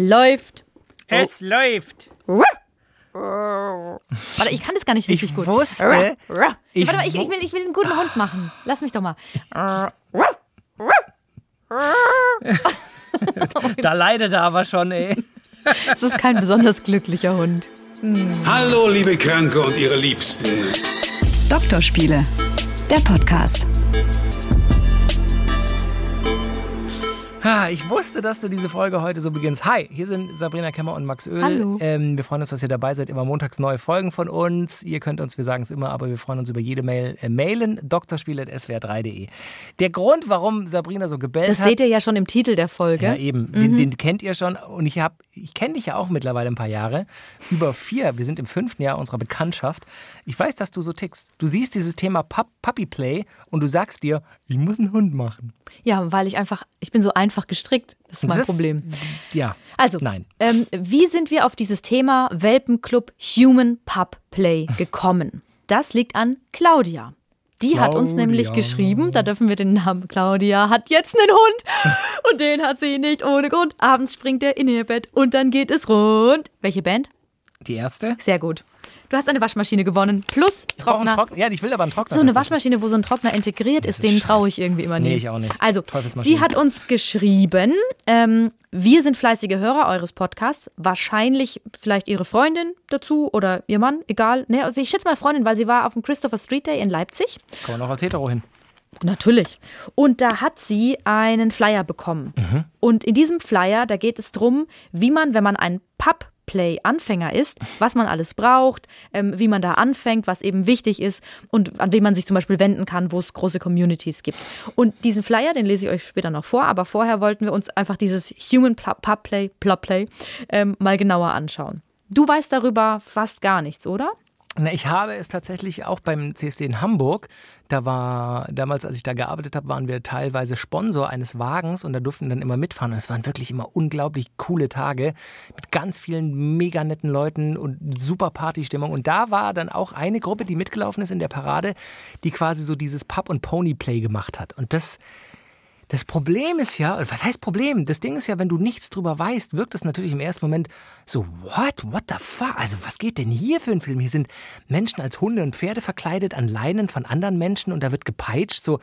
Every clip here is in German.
Läuft. Es läuft. Warte, ich kann das gar nicht richtig Ich gut. wusste, ich, Warte mal, ich, ich, will, ich will einen guten Hund machen. Lass mich doch mal. da leidet er aber schon, ey. Das ist kein besonders glücklicher Hund. Hallo, liebe Kranke und ihre Liebsten. Doktorspiele, der Podcast. Ich wusste, dass du diese Folge heute so beginnst. Hi, hier sind Sabrina Kemmer und Max Öl. Hallo. Ähm, wir freuen uns, dass ihr dabei seid. Immer montags neue Folgen von uns. Ihr könnt uns, wir sagen es immer, aber wir freuen uns über jede Mail. Äh, mailen doktorspiele.swr3.de. Der Grund, warum Sabrina so gebellt Das hat. seht ihr ja schon im Titel der Folge. Ja, eben. Den, den kennt ihr schon. Und ich, hab- ich kenne dich ja auch mittlerweile ein paar Jahre. Über vier. Wir sind im fünften Jahr unserer Bekanntschaft. Ich weiß, dass du so tickst. Du siehst dieses Thema Pup Puppy Play und du sagst dir, ich muss einen Hund machen. Ja, weil ich einfach, ich bin so einfach gestrickt. Das ist mein Das- Problem. Ja. Also, Nein. Ähm, wie sind wir auf dieses Thema Welpenclub Human Pup Play gekommen? Das liegt an Claudia. Die hat uns nämlich Claudia. geschrieben, da dürfen wir den Namen Claudia, hat jetzt einen Hund und den hat sie nicht ohne Grund. Abends springt er in ihr Bett und dann geht es rund. Welche Band? Die erste? Sehr gut. Du hast eine Waschmaschine gewonnen plus einen Trockner. Trockner. Ja, ich will aber einen Trockner. So eine. Waschmaschine, wo so ein Trockner integriert ist, den traue ich irgendwie immer nicht. Nee, ich auch nicht. Also, sie hat uns geschrieben, ähm, wir sind fleißige Hörer eures Podcasts. Wahrscheinlich vielleicht ihre Freundin dazu oder ihr Mann, egal. Nee, ich schätze mal Freundin, weil sie war auf dem Christopher Street Day in Leipzig. Kommen wir noch als Hetero hin. Natürlich. Und da hat sie einen Flyer bekommen. Mhm. Und in diesem Flyer, da geht es darum, wie man, wenn man ein Pub-Play-Anfänger ist, was man alles braucht, ähm, wie man da anfängt, was eben wichtig ist und an wen man sich zum Beispiel wenden kann, wo es große Communities gibt. Und diesen Flyer, den lese ich euch später noch vor, aber vorher wollten wir uns einfach dieses Human Pub-Play Play, ähm, mal genauer anschauen. Du weißt darüber fast gar nichts, oder? Na, ich habe es tatsächlich auch beim CSD in Hamburg. Da war damals, als ich da gearbeitet habe, waren wir teilweise Sponsor eines Wagens und da durften dann immer mitfahren. Es waren wirklich immer unglaublich coole Tage mit ganz vielen mega netten Leuten und super Partystimmung. Und da war dann auch eine Gruppe, die mitgelaufen ist in der Parade, die quasi so dieses Pub- und Pony-Play gemacht hat. Und das das Problem ist ja, oder was heißt Problem? Das Ding ist ja, wenn du nichts drüber weißt, wirkt es natürlich im ersten Moment so, what? What the fuck? Also, was geht denn hier für ein Film? Hier sind Menschen als Hunde und Pferde verkleidet an Leinen von anderen Menschen und da wird gepeitscht. So,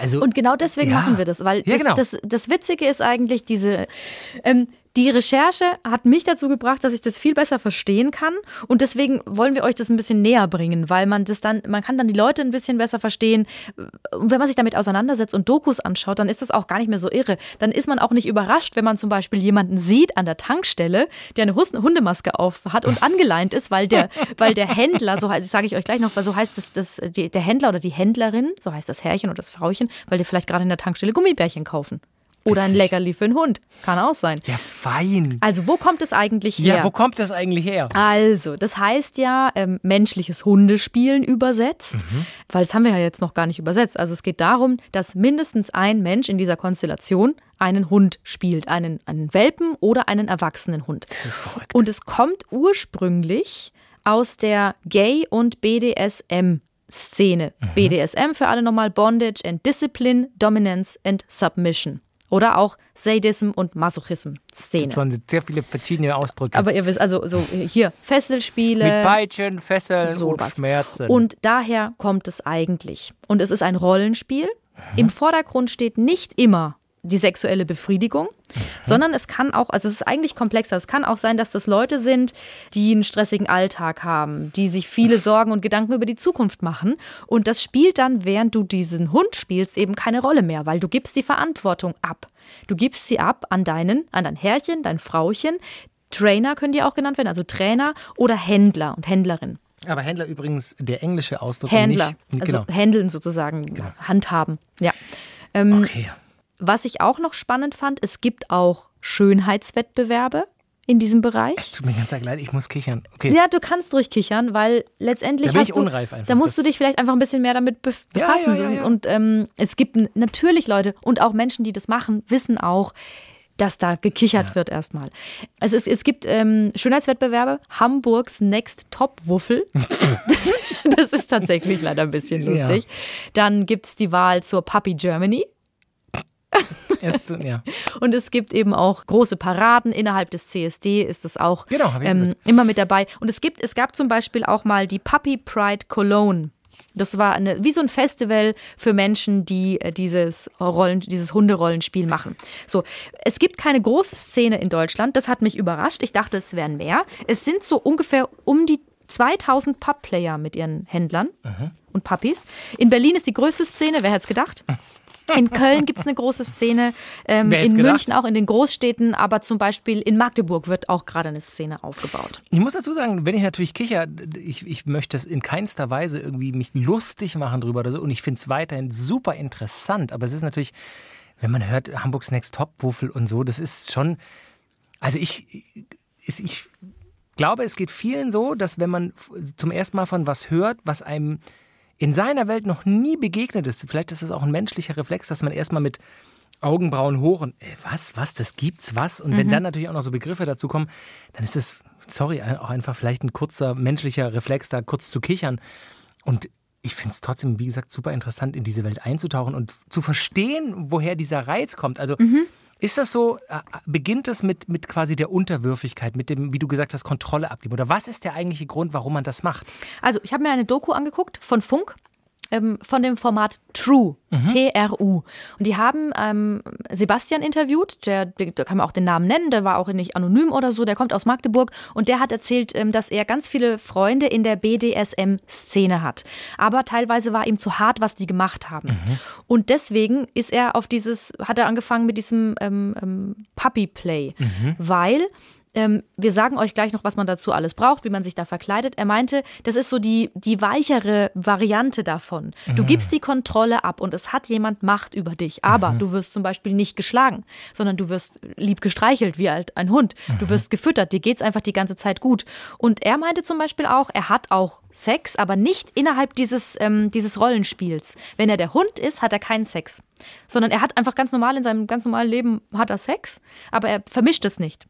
also, Und genau deswegen Ja. machen wir das, weil Ja, das, genau. das, das Witzige ist eigentlich diese. Ähm, die Recherche hat mich dazu gebracht, dass ich das viel besser verstehen kann und deswegen wollen wir euch das ein bisschen näher bringen, weil man das dann, man kann dann die Leute ein bisschen besser verstehen und wenn man sich damit auseinandersetzt und Dokus anschaut, dann ist das auch gar nicht mehr so irre. Dann ist man auch nicht überrascht, wenn man zum Beispiel jemanden sieht an der Tankstelle, der eine Hundemaske auf hat und angeleint ist, weil der, weil der Händler, so heißt, sage ich euch gleich noch, weil so heißt es, das, der Händler oder die Händlerin, so heißt das Herrchen oder das Frauchen, weil die vielleicht gerade in der Tankstelle Gummibärchen kaufen. Oder ein. Leckerli für einen Hund. Kann auch sein. ja, fein. Also, wo kommt es eigentlich her? Ja, wo kommt das eigentlich her? Also, das heißt ja ähm, menschliches Hundespielen übersetzt, weil das haben wir ja jetzt noch gar nicht übersetzt. Also es geht darum, dass mindestens ein Mensch in dieser Konstellation einen Hund spielt, einen, einen Welpen oder einen erwachsenen Hund. Das ist verrückt. Und es kommt ursprünglich aus der Gay- und BDSM-Szene. BDSM für alle nochmal Bondage and Discipline, Dominance and Submission. Oder auch Sadism und Masochism-Szene. Schon sehr viele verschiedene Ausdrücke. Aber ihr wisst, also so hier, Fesselspiele. Mit Peitschen, Fesseln und sowas. Schmerzen. Und daher kommt es eigentlich. Und es ist ein Rollenspiel. Im Vordergrund steht nicht immer die sexuelle Befriedigung, sondern es kann auch, also es ist eigentlich komplexer. Es kann auch sein, dass das Leute sind, die einen stressigen Alltag haben, die sich viele Sorgen und Gedanken über die Zukunft machen. Und das spielt dann, während du diesen Hund spielst, eben keine Rolle mehr, weil du gibst die Verantwortung ab. Du gibst sie ab an deinen, an dein Herrchen, dein Frauchen. Trainer können die auch genannt werden, also Trainer oder Händler und Händlerin. Aber Händler übrigens der englische Ausdruck. Händler, Nicht, also genau. handeln sozusagen, handhaben. Ja. Ähm, Okay. Was ich auch noch spannend fand, es gibt auch Schönheitswettbewerbe in diesem Bereich. Es tut mir ganz leid, ich muss kichern. Okay. Ja, du kannst durchkichern, weil letztendlich Da bin hast ich du, unreif einfach. da musst Das- du dich vielleicht einfach ein bisschen mehr damit bef befassen. ja, ja, ja. Und ähm, es gibt natürlich Leute und auch Menschen, die das machen, wissen auch, dass da gekichert wird erstmal. Also es, es gibt ähm, Schönheitswettbewerbe, Hamburgs Next Top Wuffel. das, das ist tatsächlich leider ein bisschen lustig. Dann gibt es die Wahl zur Puppy Germany. Erst ja. Und es gibt eben auch große Paraden. Innerhalb des CSD ist es auch Genau, ähm, immer mit dabei. Und es gibt, es gab zum Beispiel auch mal die Puppy Pride Cologne. Das war eine, wie so ein Festival für Menschen, die äh, dieses Rollen, dieses Hunderollenspiel machen. So, es gibt keine große Szene in Deutschland. Das hat mich überrascht. Ich dachte, es wären mehr. Es sind so ungefähr um die 2000 Pub-Player mit ihren Händlern und Puppies. In Berlin ist die größte Szene. Wer hätte es gedacht? In Köln gibt es eine große Szene, ähm, in gedacht? München auch in den Großstädten, aber zum Beispiel in Magdeburg wird auch gerade eine Szene aufgebaut. Ich muss dazu sagen, wenn ich natürlich kicher, ich, ich möchte es in keinster Weise irgendwie mich lustig machen drüber oder so. Und ich finde es weiterhin super interessant. Aber es ist natürlich, wenn man hört, Hamburgs Next Top Wuffel und so, das ist schon. Also ich, ich, ich glaube, es geht vielen so, dass wenn man zum ersten Mal von was hört, was einem in seiner Welt noch nie begegnet ist, vielleicht ist es auch ein menschlicher Reflex, dass man erstmal mit Augenbrauen hoch und äh, was, was, das gibt's, was? Und wenn dann natürlich auch noch so Begriffe dazu kommen, dann ist es, sorry, auch einfach vielleicht ein kurzer menschlicher Reflex, da kurz zu kichern. Und ich finde es trotzdem, wie gesagt, super interessant, in diese Welt einzutauchen und zu verstehen, woher dieser Reiz kommt. Also ist das so, äh, beginnt das mit, mit quasi der Unterwürfigkeit, mit dem, wie du gesagt hast, Kontrolle abgeben? Oder was ist der eigentliche Grund, warum man das macht? Also, ich habe mir eine Doku angeguckt von Funk. Ähm, von dem Format True, T-R-U. Und die haben ähm, Sebastian interviewt, der, da kann man auch den Namen nennen, der war auch nicht anonym oder so, der kommt aus Magdeburg und der hat erzählt, ähm, dass er ganz viele Freunde in der BDSM-Szene hat. Aber teilweise war ihm zu hart, was die gemacht haben. Und deswegen ist er auf dieses, hat er angefangen mit diesem ähm, ähm, Puppy Play, weil ähm, wir sagen euch gleich noch, was man dazu alles braucht, wie man sich da verkleidet. Er meinte, das ist so die, die weichere Variante davon. Du gibst die Kontrolle ab und es hat jemand Macht über dich. Aber du wirst zum Beispiel nicht geschlagen, sondern du wirst lieb gestreichelt, wie halt ein Hund. Du wirst gefüttert, dir geht's einfach die ganze Zeit gut. Und er meinte zum Beispiel auch, er hat auch Sex, aber nicht innerhalb dieses, ähm, dieses Rollenspiels. Wenn er der Hund ist, hat er keinen Sex. Sondern er hat einfach ganz normal in seinem ganz normalen Leben hat er Sex, aber er vermischt es nicht.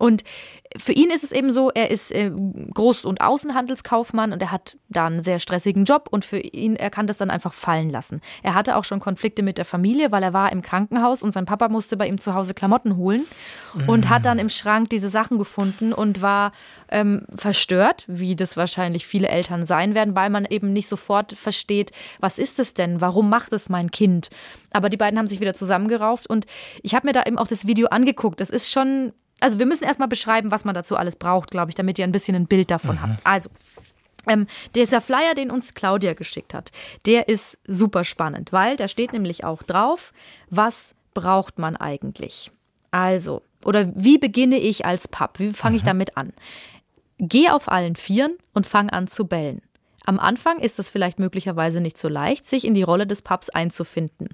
Und für ihn ist es eben so, er ist äh, Groß- und Außenhandelskaufmann und er hat da einen sehr stressigen Job und für ihn, er kann das dann einfach fallen lassen. Er hatte auch schon Konflikte mit der Familie, weil er war im Krankenhaus und sein Papa musste bei ihm zu Hause Klamotten holen und hat dann im Schrank diese Sachen gefunden und war ähm, verstört, wie das wahrscheinlich viele Eltern sein werden, weil man eben nicht sofort versteht, was ist es denn, warum macht es mein Kind? Aber die beiden haben sich wieder zusammengerauft und ich habe mir da eben auch das Video angeguckt. Das ist schon also wir müssen erstmal beschreiben, was man dazu alles braucht, glaube ich, damit ihr ein bisschen ein Bild davon habt. Also, ähm, dieser Flyer, den uns Claudia geschickt hat, der ist super spannend, weil da steht nämlich auch drauf, was braucht man eigentlich? Also, oder wie beginne ich als Pub? Wie fange ich damit an? Geh auf allen Vieren und fang an zu bellen. Am Anfang ist es vielleicht möglicherweise nicht so leicht, sich in die Rolle des Pubs einzufinden.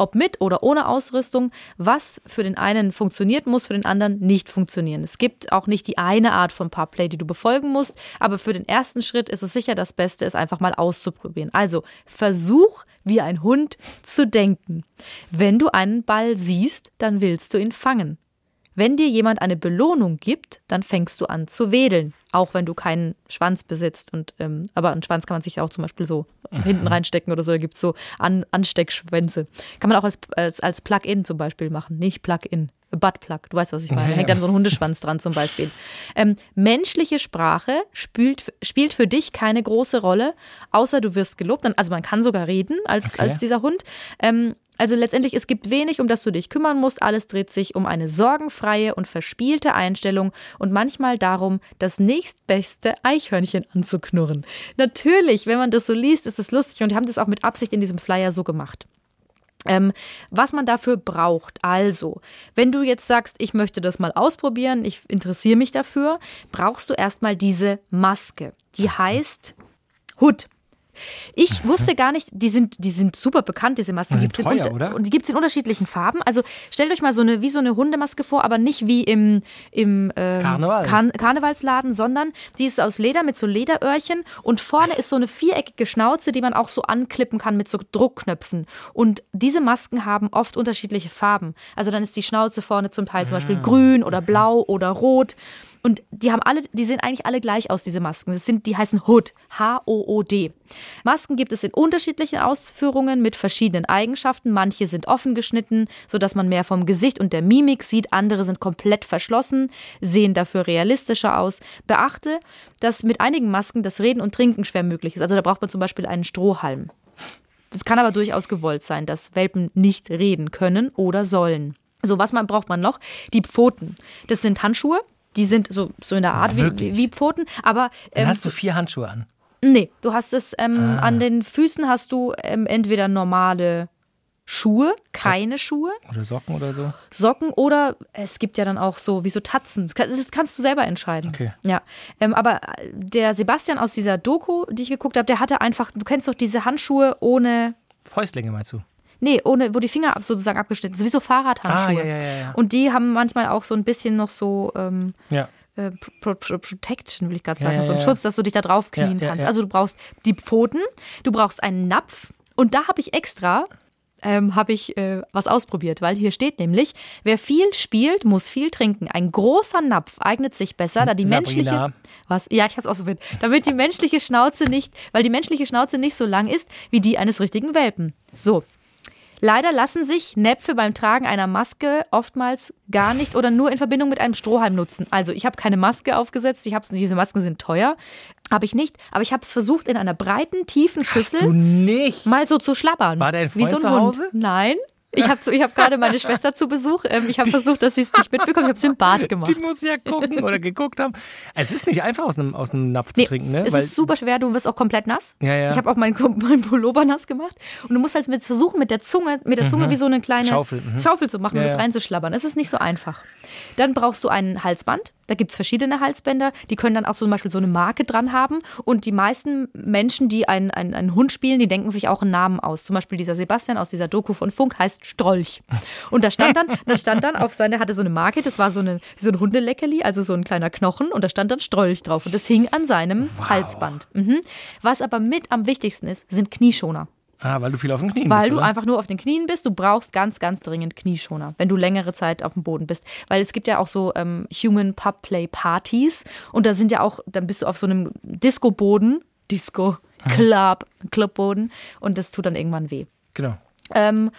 Ob mit oder ohne Ausrüstung, was für den einen funktioniert, muss für den anderen nicht funktionieren. Es gibt auch nicht die eine Art von Pubplay, die du befolgen musst, aber für den ersten Schritt ist es sicher das Beste, es einfach mal auszuprobieren. Also versuch wie ein Hund zu denken. Wenn du einen Ball siehst, dann willst du ihn fangen. Wenn dir jemand eine Belohnung gibt, dann fängst du an zu wedeln, auch wenn du keinen Schwanz besitzt. Und, ähm, aber einen Schwanz kann man sich auch zum Beispiel so hinten reinstecken oder so. Da gibt es so An Ansteckschwänze. Kann man auch als, als, als Plug-in zum Beispiel machen, nicht Plug-in. Buttplug, du weißt, was ich meine. Da hängt dann so ein Hundeschwanz dran zum Beispiel. Ähm, menschliche Sprache spielt, spielt für dich keine große Rolle, außer du wirst gelobt. Also man kann sogar reden als, Okay. als dieser Hund. Ähm, also letztendlich, es gibt wenig, um das du dich kümmern musst. Alles dreht sich um eine sorgenfreie und verspielte Einstellung und manchmal darum, das nächstbeste Eichhörnchen anzuknurren. Natürlich, wenn man das so liest, ist es lustig und die haben das auch mit Absicht in diesem Flyer so gemacht. Ähm, was man dafür braucht. Also, wenn du jetzt sagst, ich möchte das mal ausprobieren, ich interessiere mich dafür, brauchst du erstmal diese Maske. Die heißt Hood. Ich wusste gar nicht, die sind, die sind super bekannt, diese Masken. Die gibt's teuer, oder? Und die gibt es in unterschiedlichen Farben. Also stellt euch mal so eine, wie so eine Hundemaske vor, aber nicht wie im, im ähm, Karneval. Karn Karnevalsladen, sondern die ist aus Leder mit so Lederöhrchen und vorne ist so eine viereckige Schnauze, die man auch so anklippen kann mit so Druckknöpfen. Und diese Masken haben oft unterschiedliche Farben. Also dann ist die Schnauze vorne zum Teil zum Beispiel grün oder blau oder rot. Und die haben alle, die sehen eigentlich alle gleich aus, diese Masken. Das sind, die heißen Hood, H-O-O-D. Masken gibt es in unterschiedlichen Ausführungen mit verschiedenen Eigenschaften. Manche sind offen geschnitten, sodass man mehr vom Gesicht und der Mimik sieht. Andere sind komplett verschlossen, sehen dafür realistischer aus. Beachte, dass mit einigen Masken das Reden und Trinken schwer möglich ist. Also da braucht man zum Beispiel einen Strohhalm. Es kann aber durchaus gewollt sein, dass Welpen nicht reden können oder sollen. So, was man braucht man noch? Die Pfoten. Das sind Handschuhe. Die sind so, so in der Art wie, wie Pfoten. Aber Dann ähm, hast du vier Handschuhe an. nee, du hast es ähm, Ah. an den Füßen hast du ähm, entweder normale Schuhe, keine Schuhe, Oder Socken oder so. Socken oder es gibt ja dann auch so wie so Tatzen. Das, kann, das kannst du selber entscheiden. Okay. Ja, ähm, aber der Sebastian aus dieser Doku, die ich geguckt habe, der hatte einfach, du kennst doch diese Handschuhe ohne Fäustlinge meinst du? Nee, ohne, wo die Finger ab, sozusagen abgeschnitten sind, wie so Fahrradhandschuhe. Ah, ja, ja, ja, ja. Und die haben manchmal auch so ein bisschen noch so ähm, Ja. äh, Pro Pro Protection, will ich gerade Ja, sagen, ja, so ein ja. Schutz, dass du dich da drauf knien Ja, ja, kannst. ja. Also du brauchst die Pfoten, du brauchst einen Napf und da habe ich extra ähm, habe ich äh, was ausprobiert, weil hier steht nämlich, wer viel spielt, muss viel trinken. Ein großer Napf eignet sich besser, da die menschliche Sabrina. was? Ja, ich habe es ausprobiert. Damit die menschliche Schnauze nicht, weil die menschliche Schnauze nicht so lang ist wie die eines richtigen Welpen. So. Leider lassen sich Näpfe beim Tragen einer Maske oftmals gar nicht oder nur in Verbindung mit einem Strohhalm nutzen. Also ich habe keine Maske aufgesetzt, ich hab's, diese Masken sind teuer, habe ich nicht, aber ich habe es versucht in einer breiten, tiefen Schüssel Du nicht. mal so zu schlabbern. War dein Wie Freund so ein zu Hund. Hause? Nein. Ich habe ich hab gerade meine Schwester zu Besuch. Ähm, ich habe versucht, dass sie es nicht mitbekommt. Ich habe es im Bad gemacht. Die muss ja gucken oder geguckt haben. Es ist nicht einfach aus einem, aus einem Napf zu Nee, trinken, ne? Es ist super schwer, du wirst auch komplett nass. Ja, ja. Ich habe auch meinen mein Pullover nass gemacht. Und du musst halt mit versuchen, mit der Zunge, mit der Zunge wie so eine kleine Schaufel, mhm. Schaufel zu machen, um Ja, das ja. reinzuschlabbern. Es ist nicht so einfach. Dann brauchst du ein Halsband. Da gibt es verschiedene Halsbänder. Die können dann auch zum Beispiel so eine Marke dran haben. Und die meisten Menschen, die einen, einen, einen Hund spielen, die denken sich auch einen Namen aus. Zum Beispiel dieser Sebastian aus dieser Doku von Funk heißt Strolch. Und da stand dann, da stand dann auf seine, hatte so eine Marke, das war so, eine, so ein Hundeleckerli, also so ein kleiner Knochen. Und da stand dann Strolch drauf. Und das hing an seinem Halsband. Mhm. Was aber mit am wichtigsten ist, sind Knieschoner. Ah, weil du viel auf den Knien Weil bist, du oder? einfach nur auf den Knien bist. Du brauchst ganz, ganz dringend Knieschoner, wenn du längere Zeit auf dem Boden bist. Weil es gibt ja auch so ähm, Human Pub Play Partys und da sind ja auch, dann bist du auf so einem Disco-Boden, Disco, Club, Clubboden und das tut dann irgendwann weh. Genau. Ähm,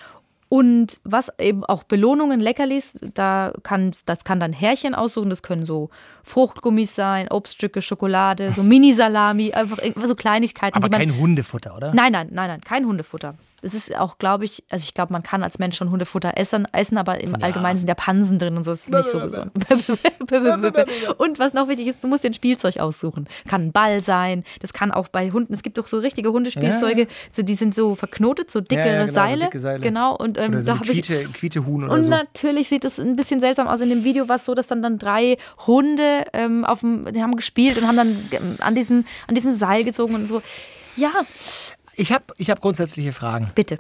und was eben auch Belohnungen, Leckerlis, da kann, das kann dann Härchen aussuchen, das können so Fruchtgummis sein, Obststücke, Schokolade, so Mini-Salami, einfach so Kleinigkeiten, Aber kein Hundefutter, oder? Nein, nein, nein, nein, kein Hundefutter. Es ist auch, glaube ich, also ich glaube, man kann als Mensch schon Hundefutter essen, essen aber im Allgemeinen sind ja Pansen drin und so, das ist nicht so gesund. und was noch wichtig ist, du musst dir ein Spielzeug aussuchen. Kann ein Ball sein, das kann auch bei Hunden, es gibt doch so richtige Hundespielzeuge, so, die sind so verknotet, so dickere Ja, ja, genau, so Seile. dicke Seile. Genau, und ähm, Oder so da habe ich. Quiete, Quietschehuhn oder Und so. natürlich sieht es ein bisschen seltsam aus. In dem Video war es so, dass dann, dann drei Hunde ähm, auf dem, die haben gespielt und haben dann ähm, an diesem, an diesem Seil gezogen und so. Ja, Ich habe ich hab grundsätzliche Fragen. bitte.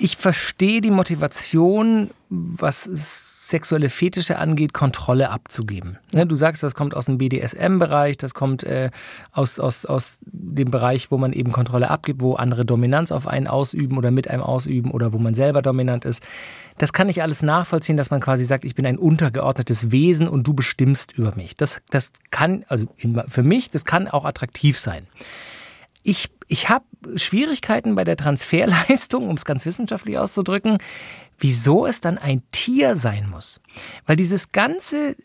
Ich verstehe die Motivation, was sexuelle Fetische angeht, Kontrolle abzugeben. Ne, du sagst, das kommt aus dem BDSM-Bereich, das kommt äh, aus, aus, aus dem Bereich, wo man eben Kontrolle abgibt, wo andere Dominanz auf einen ausüben oder mit einem ausüben oder wo man selber dominant ist. Das kann ich alles nachvollziehen, dass man quasi sagt, ich bin ein untergeordnetes Wesen und du bestimmst über mich. Das, das kann, also für mich, das kann auch attraktiv sein. Ich, ich habe Schwierigkeiten bei der Transferleistung, um es ganz wissenschaftlich auszudrücken, wieso es dann ein Tier sein muss. Weil dieses ganze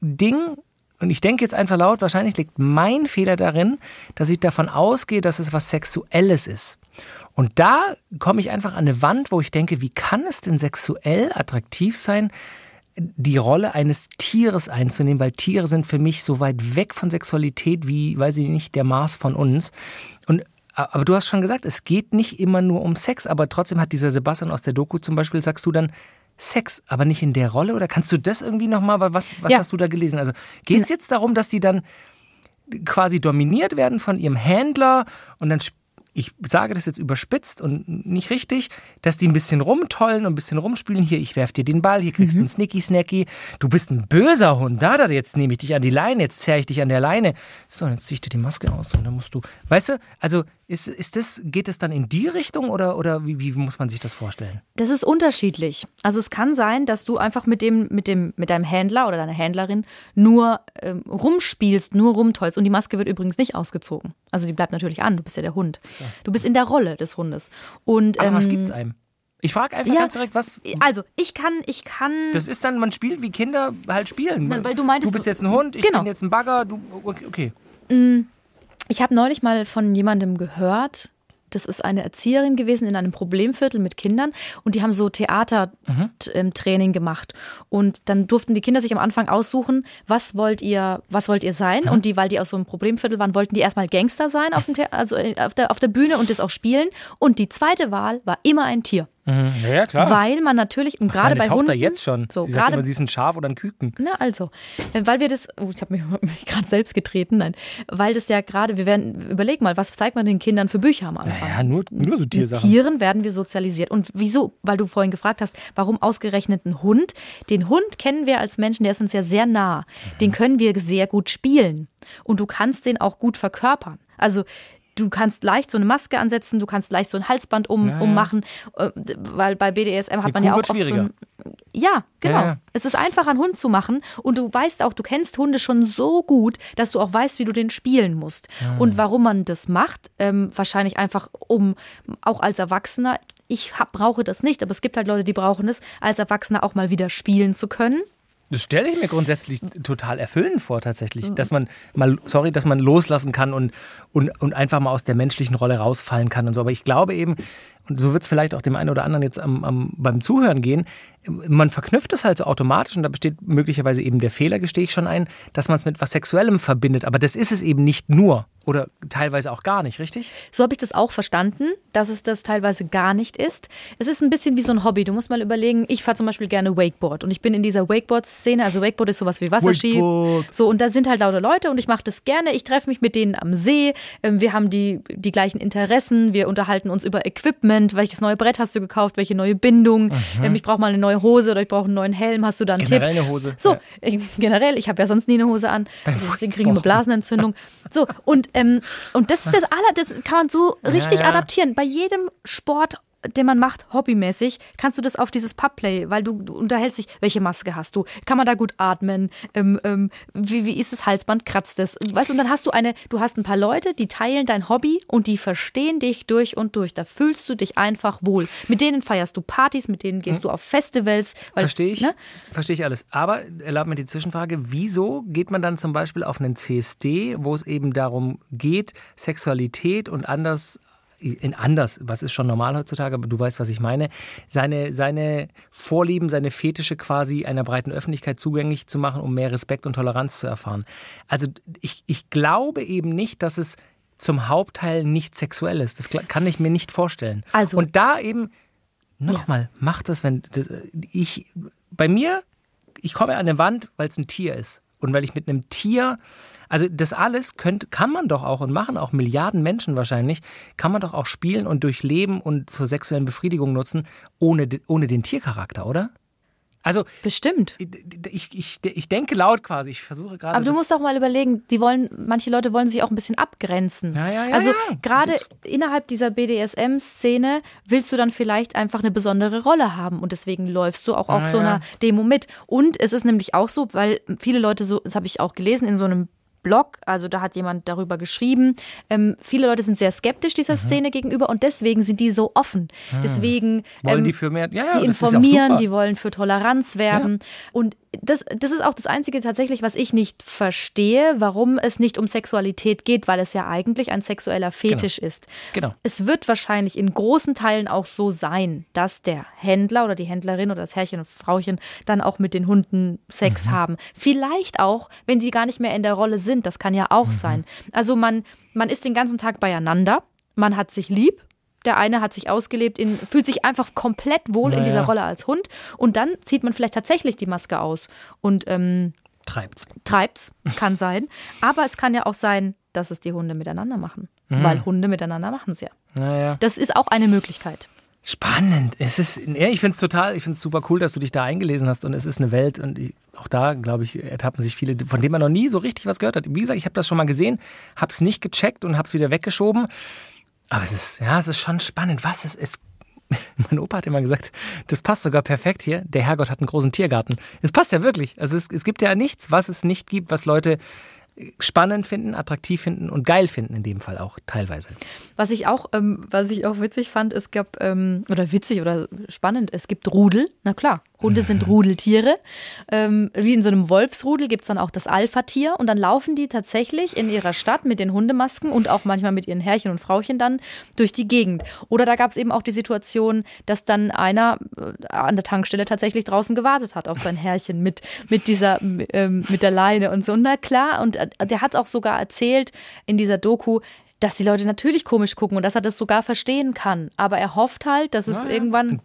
Ding, und ich denke jetzt einfach laut, wahrscheinlich liegt mein Fehler darin, dass ich davon ausgehe, dass es was Sexuelles ist. Und da komme ich einfach an eine Wand, wo ich denke, wie kann es denn sexuell attraktiv sein, die Rolle eines Tieres einzunehmen, weil Tiere sind für mich so weit weg von Sexualität wie, weiß ich nicht, der Mars von uns. Aber du hast schon gesagt, es geht nicht immer nur um Sex, aber trotzdem hat dieser Sebastian aus der Doku zum Beispiel, sagst du dann, Sex, aber nicht in der Rolle? Oder kannst du das irgendwie nochmal, was, was Ja. hast du da gelesen? Also geht es jetzt darum, dass die dann quasi dominiert werden von ihrem Händler und dann, ich sage das jetzt überspitzt und nicht richtig, dass die ein bisschen rumtollen und ein bisschen rumspielen. Hier, ich werf dir den Ball, hier kriegst du einen Snicky Snacky. Du bist ein böser Hund. Da, da, jetzt nehme ich dich an die Leine, jetzt zerre ich dich an der Leine. So, jetzt zieh ich dir die Maske aus und dann musst du, weißt du, also Ist, ist das, geht es dann in die Richtung oder, oder wie, wie muss man sich das vorstellen? Das ist unterschiedlich. Also es kann sein, dass du einfach mit dem, mit dem, mit deinem Händler oder deiner Händlerin nur ähm, rumspielst, nur rumtollst. Und die Maske wird übrigens nicht ausgezogen. Also die bleibt natürlich an. Du bist ja der Hund. So. Du bist in der Rolle des Hundes. Und, Aber was ähm, gibt's einem? Ich frage einfach ja, ganz direkt, was. Also ich kann, ich kann. Das ist dann, man spielt wie Kinder halt spielen. Weil du meintest, du bist jetzt ein Hund, ich genau. bin jetzt ein Bagger, du. Okay. okay. Ich habe neulich mal von jemandem gehört, das ist eine Erzieherin gewesen in einem Problemviertel mit Kindern und die haben so Theatertraining gemacht. Und dann durften die Kinder sich am Anfang aussuchen, was wollt ihr, was wollt ihr sein? Und die, weil die aus so einem Problemviertel waren, wollten die erstmal Gangster sein auf dem The also auf der, auf der Bühne und das auch spielen. Und die zweite Wahl war immer ein Tier. Mhm. Ja, klar. Weil man natürlich, und gerade bei Tochter Hunden, jetzt schon. So, sie sagt gerade immer, sie ist ein Schaf oder ein Küken. na also, äh, weil wir das, oh, ich habe mich, mich gerade selbst getreten, nein, weil das ja gerade, wir werden, überleg mal, was zeigt man den Kindern für Bücher am Anfang? Ja, nur, nur so Mit Tiersachen. Tieren werden wir sozialisiert. Und wieso? Weil du vorhin gefragt hast, warum ausgerechnet ein Hund? Den Hund kennen wir als Menschen, der ist uns ja sehr nah. Den können wir sehr gut spielen. Und du kannst den auch gut verkörpern. Also du kannst leicht so eine Maske ansetzen, du kannst leicht so ein Halsband um, Ja, ummachen, äh, weil bei BDSM hat Eine man Kuh ja auch wird oft so schwieriger. ein, ja, genau. Ja. Es ist einfach, einen Hund zu machen und du weißt auch, du kennst Hunde schon so gut, dass du auch weißt, wie du den spielen musst. Und warum man das macht, ähm, wahrscheinlich einfach, um auch als Erwachsener, ich hab, brauche das nicht, aber es gibt halt Leute, die brauchen es, als Erwachsener auch mal wieder spielen zu können. Das stelle ich mir grundsätzlich total erfüllend vor, tatsächlich. Dass man mal, sorry, dass man loslassen kann und, und, und einfach mal aus der menschlichen Rolle rausfallen kann und so. Aber ich glaube eben, und so wird es vielleicht auch dem einen oder anderen jetzt am, am, beim Zuhören gehen, man verknüpft es halt so automatisch und da besteht möglicherweise eben der Fehler, gestehe ich schon ein, dass man es mit was Sexuellem verbindet. Aber das ist es eben nicht nur oder teilweise auch gar nicht, richtig? So habe ich das auch verstanden, dass es das teilweise gar nicht ist. Es ist ein bisschen wie so ein Hobby. Du musst mal überlegen, ich fahre zum Beispiel gerne Wakeboard und ich bin in dieser Wakeboard-Szene. Also Wakeboard ist sowas wie Wasserski. Wakeboard. So, und da sind halt lauter Leute und ich mache das gerne. Ich treffe mich mit denen am See. Ähm, Wir haben die, die gleichen Interessen. Wir unterhalten uns über Equipment. Welches neue Brett hast du gekauft? Welche neue Bindung? Ähm, Ich brauche mal eine neue Hose oder ich brauche einen neuen Helm. Hast du da einen Generell Tipp? eine Hose, So, ja. äh, generell, ich habe ja sonst nie eine Hose an. Deswegen kriege ich immer Blasenentzündung. So, und, ähm, und das ist das aller, das kann man so richtig ja. adaptieren. Bei jedem Sport, den man macht, hobbymäßig, kannst du das auf dieses Pubplay, weil du, du unterhältst dich, welche Maske hast du? Kann man da gut atmen? Ähm, ähm, wie, wie ist das Halsband? Kratzt das? Weißt du, und dann hast du eine, du hast ein paar Leute, die teilen dein Hobby und die verstehen dich durch und durch. Da fühlst du dich einfach wohl. Mit denen feierst du Partys, mit denen gehst du auf Festivals. es- Verstehe ich. Ne? Verstehe ich alles. Aber erlaubt mir die Zwischenfrage, wieso geht man dann zum Beispiel auf einen CSD, wo es eben darum geht, Sexualität und anders in anders, was ist schon normal heutzutage, aber du weißt, was ich meine, seine, seine Vorlieben, seine Fetische quasi einer breiten Öffentlichkeit zugänglich zu machen, um mehr Respekt und Toleranz zu erfahren. Also ich, ich glaube eben nicht, dass es zum Hauptteil nicht sexuell ist. Das kann ich mir nicht vorstellen. Also- und da eben Nochmal, mach das, wenn das, ich bei mir, ich komme an eine Wand, weil es ein Tier ist und weil ich mit einem Tier, also das alles könnt, kann man doch auch und machen auch Milliarden Menschen wahrscheinlich, kann man doch auch spielen und durchleben und zur sexuellen Befriedigung nutzen ohne ohne den Tiercharakter, oder? Also Bestimmt. ich, ich, ich denke laut quasi, ich versuche gerade. Aber du musst auch mal überlegen, die wollen, manche Leute wollen sich auch ein bisschen abgrenzen. Ja, ja, ja, also ja. gerade innerhalb dieser BDSM-Szene willst du dann vielleicht einfach eine besondere Rolle haben und deswegen läufst du auch auf Ja, so ja. einer Demo mit. Und es ist nämlich auch so, weil viele Leute so, das habe ich auch gelesen in so einem Blog, also da hat jemand darüber geschrieben. Ähm, viele Leute sind sehr skeptisch dieser Mhm. Szene gegenüber und deswegen sind die so offen. Deswegen Ah. Wollen ähm, die für mehr? Ja, ja, die das ist auch informieren, die wollen für Toleranz werben. Und das, das ist auch das Einzige tatsächlich, was ich nicht verstehe, warum es nicht um Sexualität geht, weil es ja eigentlich ein sexueller Fetisch ist. Genau. Es wird wahrscheinlich in großen Teilen auch so sein, dass der Händler oder die Händlerin oder das Herrchen und Frauchen dann auch mit den Hunden Sex Mhm. haben. Vielleicht auch, wenn sie gar nicht mehr in der Rolle sind. Das kann ja auch Mhm. sein. Also man, man ist den ganzen Tag beieinander, man hat sich lieb. Der eine hat sich ausgelebt, in, fühlt sich einfach komplett wohl in Ja, dieser. Rolle als Hund. Und dann zieht man vielleicht tatsächlich die Maske aus und ähm, Treibt's. treibt's, kann sein. Aber es kann ja auch sein, dass es die Hunde miteinander machen. Mhm. Weil Hunde miteinander machen es ja. Naja. Das ist auch eine Möglichkeit. Spannend. Es ist, ich finde es total, ich finde es super cool, dass du dich da eingelesen hast und es ist eine Welt und ich, auch da, glaube ich, ertappen sich viele, von denen man noch nie so richtig was gehört hat. Wie gesagt, ich habe das schon mal gesehen, habe es nicht gecheckt und habe es wieder weggeschoben. Aber es ist, ja, es ist schon spannend, was es ist. Mein Opa hat immer gesagt, das passt sogar perfekt hier. Der Herrgott hat einen großen Tiergarten. Es passt ja wirklich. Also es, es gibt ja nichts, was es nicht gibt, was Leute spannend finden, attraktiv finden und geil finden in dem Fall auch teilweise. Was ich auch, ähm, was ich auch witzig fand, es gab, ähm, oder witzig oder spannend, es gibt Rudel, na klar, Hunde sind Rudeltiere. Ähm, wie in so einem Wolfsrudel gibt es dann auch das Alpha-Tier und dann laufen die tatsächlich in ihrer Stadt mit den Hundemasken und auch manchmal mit ihren Herrchen und Frauchen dann durch die Gegend. Oder da gab es eben auch die Situation, dass dann einer äh, an der Tankstelle tatsächlich draußen gewartet hat auf sein Herrchen mit, mit dieser, ähm, mit der Leine und so. Na klar, und äh, der hat auch sogar erzählt in dieser Doku, dass die Leute natürlich komisch gucken und dass er das sogar verstehen kann. Aber er hofft halt, dass es Ja, ja. irgendwann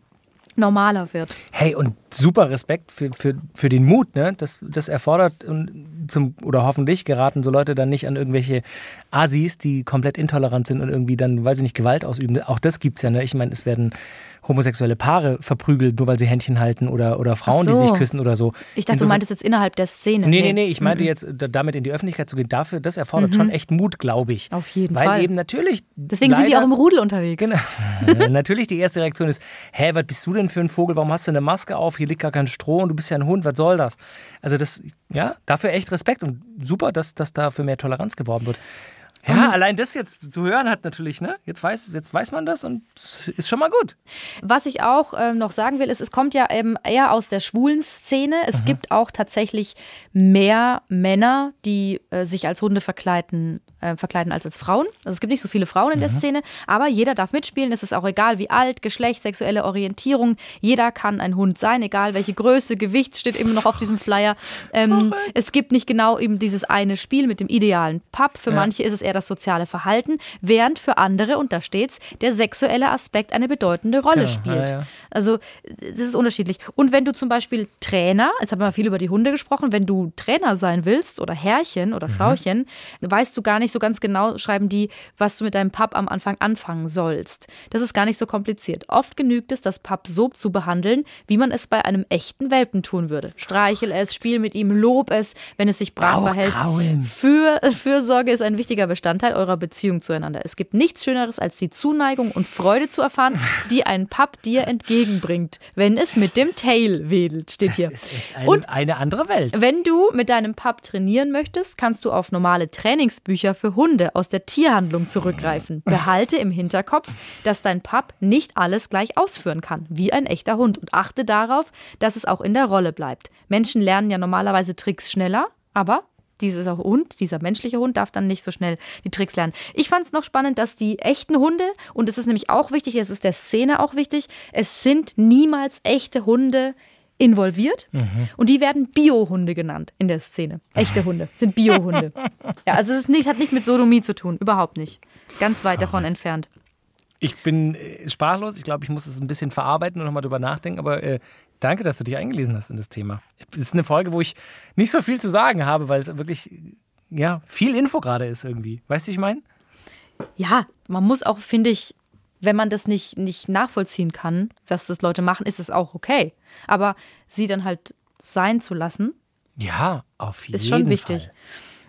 normaler wird. Hey, und super Respekt für, für, für den Mut, ne? Das, das erfordert und zum, oder hoffentlich geraten so Leute dann nicht an irgendwelche Asis, die komplett intolerant sind und irgendwie dann, weiß ich nicht, Gewalt ausüben. Auch das gibt's ja, ne? Ich meine, es werden homosexuelle Paare verprügelt, nur weil sie Händchen halten oder, oder Frauen, Ach die so. sich küssen oder so. Ich dachte, du Insofern- meintest jetzt innerhalb der Szene. Nee, nee, nee, ich meinte jetzt, da- damit in die Öffentlichkeit zu gehen, dafür, das erfordert schon echt Mut, glaube ich. Mhm. Auf jeden Weil Fall. eben natürlich. Deswegen sind die leider- auch im Rudel unterwegs. Genau. Natürlich die erste Reaktion ist, hä, was bist du denn für ein Vogel? Warum hast du eine Maske auf? Hier liegt gar kein Stroh und du bist ja ein Hund, was soll das? Also das, ja, dafür echt Respekt und super, dass, dass da für mehr Toleranz geworben wird. Ja, allein das jetzt zu hören hat natürlich, ne? Jetzt weiß, jetzt weiß man das und ist schon mal gut. Was ich auch ähm, noch sagen will, ist, es kommt ja eben eher aus der schwulen Szene. Es gibt auch tatsächlich mehr Männer, die äh, sich als Hunde verkleiden, äh, verkleiden als als Frauen. Also es gibt nicht so viele Frauen in der Szene, aber jeder darf mitspielen. Es ist auch egal, wie alt, Geschlecht, sexuelle Orientierung. Jeder kann ein Hund sein, egal welche Größe, Gewicht steht immer noch auf diesem Flyer. Ähm, es gibt nicht genau eben dieses eine Spiel mit dem idealen Pub. Für manche ist es eher das soziale Verhalten, während für andere, und da steht's, der sexuelle Aspekt eine bedeutende Rolle Genau, spielt. ja, ja. Also das ist unterschiedlich. Und wenn du zum Beispiel Trainer, jetzt haben wir viel über die Hunde gesprochen, wenn du Trainer sein willst oder Herrchen oder Frauchen, weißt du gar nicht so ganz genau, schreiben die, was du mit deinem Pub am Anfang anfangen sollst. Das ist gar nicht so kompliziert. Oft genügt es, das Pub so zu behandeln, wie man es bei einem echten Welpen tun würde. Streichel es, spiel mit ihm, lob es, wenn es sich brav verhält. Für, Fürsorge ist ein wichtiger Bestandteil eurer Beziehung zueinander. Es gibt nichts Schöneres, als die Zuneigung und Freude zu erfahren, die ein Pub dir entgegenbringt, wenn es mit dem Tail wedelt, steht hier. Das ist echt eine, Und eine andere Welt. wenn du mit deinem Pub trainieren möchtest, kannst du auf normale Trainingsbücher für Hunde aus der Tierhandlung zurückgreifen. Behalte im Hinterkopf, dass dein Pub nicht alles gleich ausführen kann, wie ein echter Hund. Und achte darauf, dass es auch in der Rolle bleibt. Menschen lernen ja normalerweise Tricks schneller, aber dieser Hund, dieser menschliche Hund darf dann nicht so schnell die Tricks lernen. Ich fand es noch spannend, dass die echten Hunde, und es ist nämlich auch wichtig, es ist der Szene auch wichtig, es sind niemals echte Hunde involviert und die werden Biohunde genannt in der Szene. Echte Hunde sind Biohunde. ja, also es nicht, hat nicht mit Sodomie zu tun, überhaupt nicht. Ganz weit davon entfernt. Ich bin äh, sprachlos. Ich glaube, ich muss es ein bisschen verarbeiten und nochmal drüber nachdenken. Aber äh, danke, dass du dich eingelesen hast in das Thema. Es ist eine Folge, wo ich nicht so viel zu sagen habe, weil es wirklich ja, viel Info gerade ist irgendwie. Weißt du, wie ich meine? Ja, man muss auch, finde ich, wenn man das nicht, nicht nachvollziehen kann, dass das Leute machen, ist es auch okay. Aber sie dann halt sein zu lassen, Ja, auf jeden ist schon wichtig. Fall.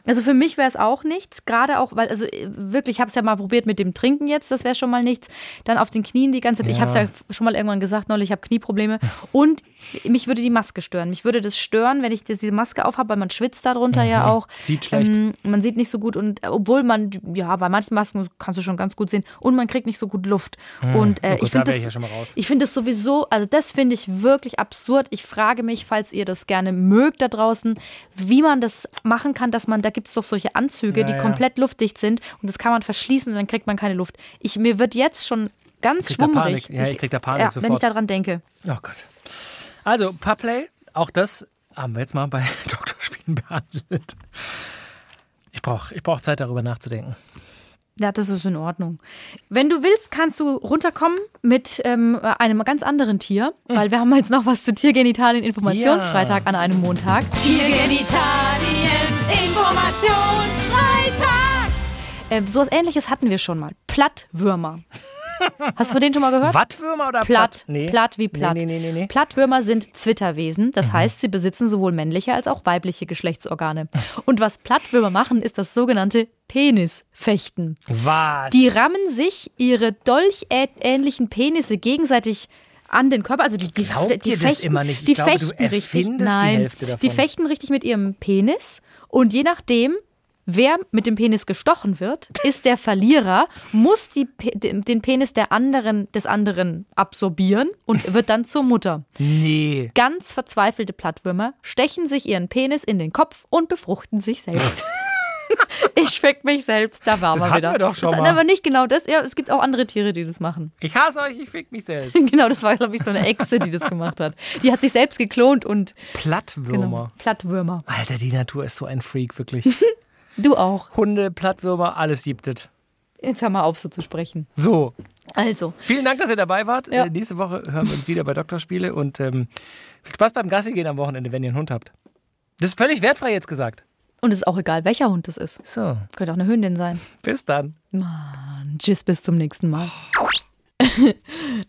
Also für mich wäre es auch nichts, gerade auch, weil, also äh, wirklich, ich habe es ja mal probiert mit dem Trinken jetzt, das wäre schon mal nichts. Dann auf den Knien die ganze Zeit, ich habe es ja schon mal irgendwann gesagt, neulich, ich habe Knieprobleme. Und mich würde die Maske stören. Mich würde das stören, wenn ich diese Maske aufhabe, weil man schwitzt darunter ja auch. Sieht schlecht. Ähm, man sieht nicht so gut und äh, obwohl man, ja, bei manchen Masken kannst du schon ganz gut sehen und man kriegt nicht so gut Luft. Und äh, Oh Gott, ich da finde wär das, ich ja schon mal raus. ich finde das sowieso, also das finde ich wirklich absurd. Ich frage mich, falls ihr das gerne mögt da draußen, wie man das machen kann, dass man, da gibt es doch solche Anzüge, Ja, die ja. komplett luftdicht sind und das kann man verschließen und dann kriegt man keine Luft. Ich, mir wird jetzt schon ganz da schwummrig. Ja, ich krieg da Panik ja, sofort. Wenn ich daran denke. Oh Gott. Also, Puplay, auch das haben wir jetzt mal bei Doktorspielen behandelt. Ich brauche ich brauch Zeit, darüber nachzudenken. Ja, das ist in Ordnung. Wenn du willst, kannst du runterkommen mit ähm, einem ganz anderen Tier, weil wir haben jetzt noch was zu Tiergenitalien Informationsfreitag an einem Montag. Tiergenitalien Informationsfreitag. Ähm, so was ähnliches hatten wir schon mal. Plattwürmer. Hast du von denen schon mal gehört? Wattwürmer oder Platt, Nee. platt wie platt. Nee, nee, nee. Plattwürmer sind Zwitterwesen, das heißt, sie besitzen sowohl männliche als auch weibliche Geschlechtsorgane. Und was Plattwürmer machen, ist das sogenannte Penisfechten. Was? Die rammen sich ihre dolchähnlichen Penisse gegenseitig an den Körper. Also die, die, die das fechten, immer nicht. Ich die glaube, du fechten richtig. die Nein, Hälfte davon. die fechten richtig mit ihrem Penis. Und je nachdem, wer mit dem Penis gestochen wird, ist der Verlierer, muss die, den Penis der anderen, des anderen absorbieren und wird dann zur Mutter. nee. Ganz verzweifelte Plattwürmer stechen sich ihren Penis in den Kopf und befruchten sich selbst. ich fick mich selbst, da war Das man hatten wieder. wir doch schon das ist mal. aber nicht genau das. Ja, es gibt auch andere Tiere, die das machen. Ich hasse euch, ich fick mich selbst. Genau, das war, glaube ich, so eine Echse, die das gemacht hat. Die hat sich selbst geklont und Plattwürmer. genau, Plattwürmer. Alter, die Natur ist so ein Freak, wirklich. Du auch. Hunde, Plattwürmer, alles siebtet. Jetzt hör mal auf, so zu sprechen. So, Also, vielen Dank, dass ihr dabei wart. Ja. Äh, nächste Woche hören wir uns wieder bei Doktorspiele und ähm, viel Spaß beim Gassi gehen am Wochenende, wenn ihr einen Hund habt. Das ist völlig wertfrei jetzt gesagt. und es ist auch egal, welcher Hund es ist. So, Könnte auch eine Hündin sein. bis dann. Mann, tschüss, bis zum nächsten Mal.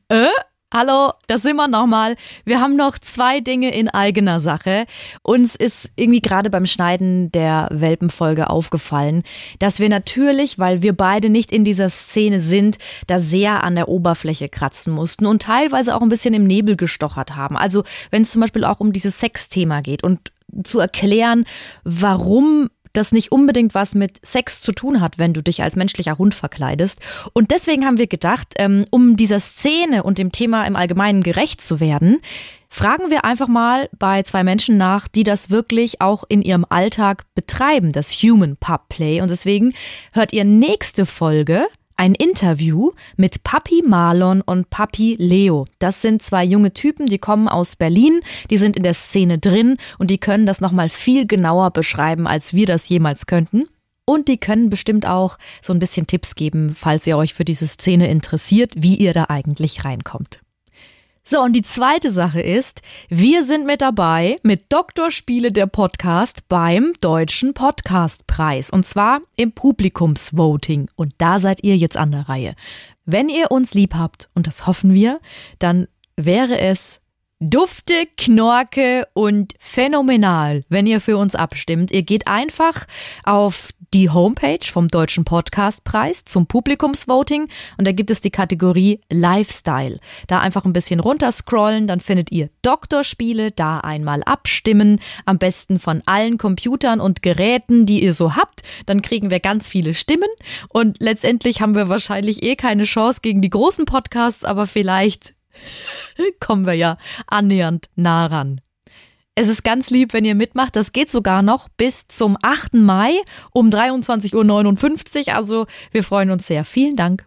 äh? Hallo, da sind wir nochmal. Wir haben noch zwei Dinge in eigener Sache. Uns ist irgendwie gerade beim Schneiden der Welpenfolge aufgefallen, dass wir natürlich, weil wir beide nicht in dieser Szene sind, da sehr an der Oberfläche kratzen mussten und teilweise auch ein bisschen im Nebel gestochert haben. Also wenn es zum Beispiel auch um dieses Sexthema geht und zu erklären, warum das nicht unbedingt was mit Sex zu tun hat, wenn du dich als menschlicher Hund verkleidest. Und deswegen haben wir gedacht, ähm, um dieser Szene und dem Thema im Allgemeinen gerecht zu werden, fragen wir einfach mal bei zwei Menschen nach, die das wirklich auch in ihrem Alltag betreiben, das Human Pub Play. Und deswegen hört ihr nächste Folge ein Interview mit Papi Marlon und Papi Leo. Das sind zwei junge Typen, die kommen aus Berlin, die sind in der Szene drin und die können das nochmal viel genauer beschreiben, als wir das jemals könnten. Und die können bestimmt auch so ein bisschen Tipps geben, falls ihr euch für diese Szene interessiert, wie ihr da eigentlich reinkommt. So, und die zweite Sache ist, wir sind mit dabei mit Dr. Spiele der Podcast beim Deutschen Podcastpreis. Und zwar im Publikumsvoting. Und da seid ihr jetzt an der Reihe. Wenn ihr uns lieb habt, und das hoffen wir, dann wäre es Dufte, Knorke und phänomenal, wenn ihr für uns abstimmt. Ihr geht einfach auf die Homepage vom Deutschen Podcastpreis zum Publikumsvoting und da gibt es die Kategorie Lifestyle. Da einfach ein bisschen runterscrollen, dann findet ihr Doktorspiele, da einmal abstimmen, am besten von allen Computern und Geräten, die ihr so habt. Dann kriegen wir ganz viele Stimmen und letztendlich haben wir wahrscheinlich eh keine Chance gegen die großen Podcasts, aber vielleicht kommen wir ja annähernd nah ran. Es ist ganz lieb, wenn ihr mitmacht. Das geht sogar noch bis zum 8. Mai um 23.59 Uhr. Also wir freuen uns sehr. Vielen Dank.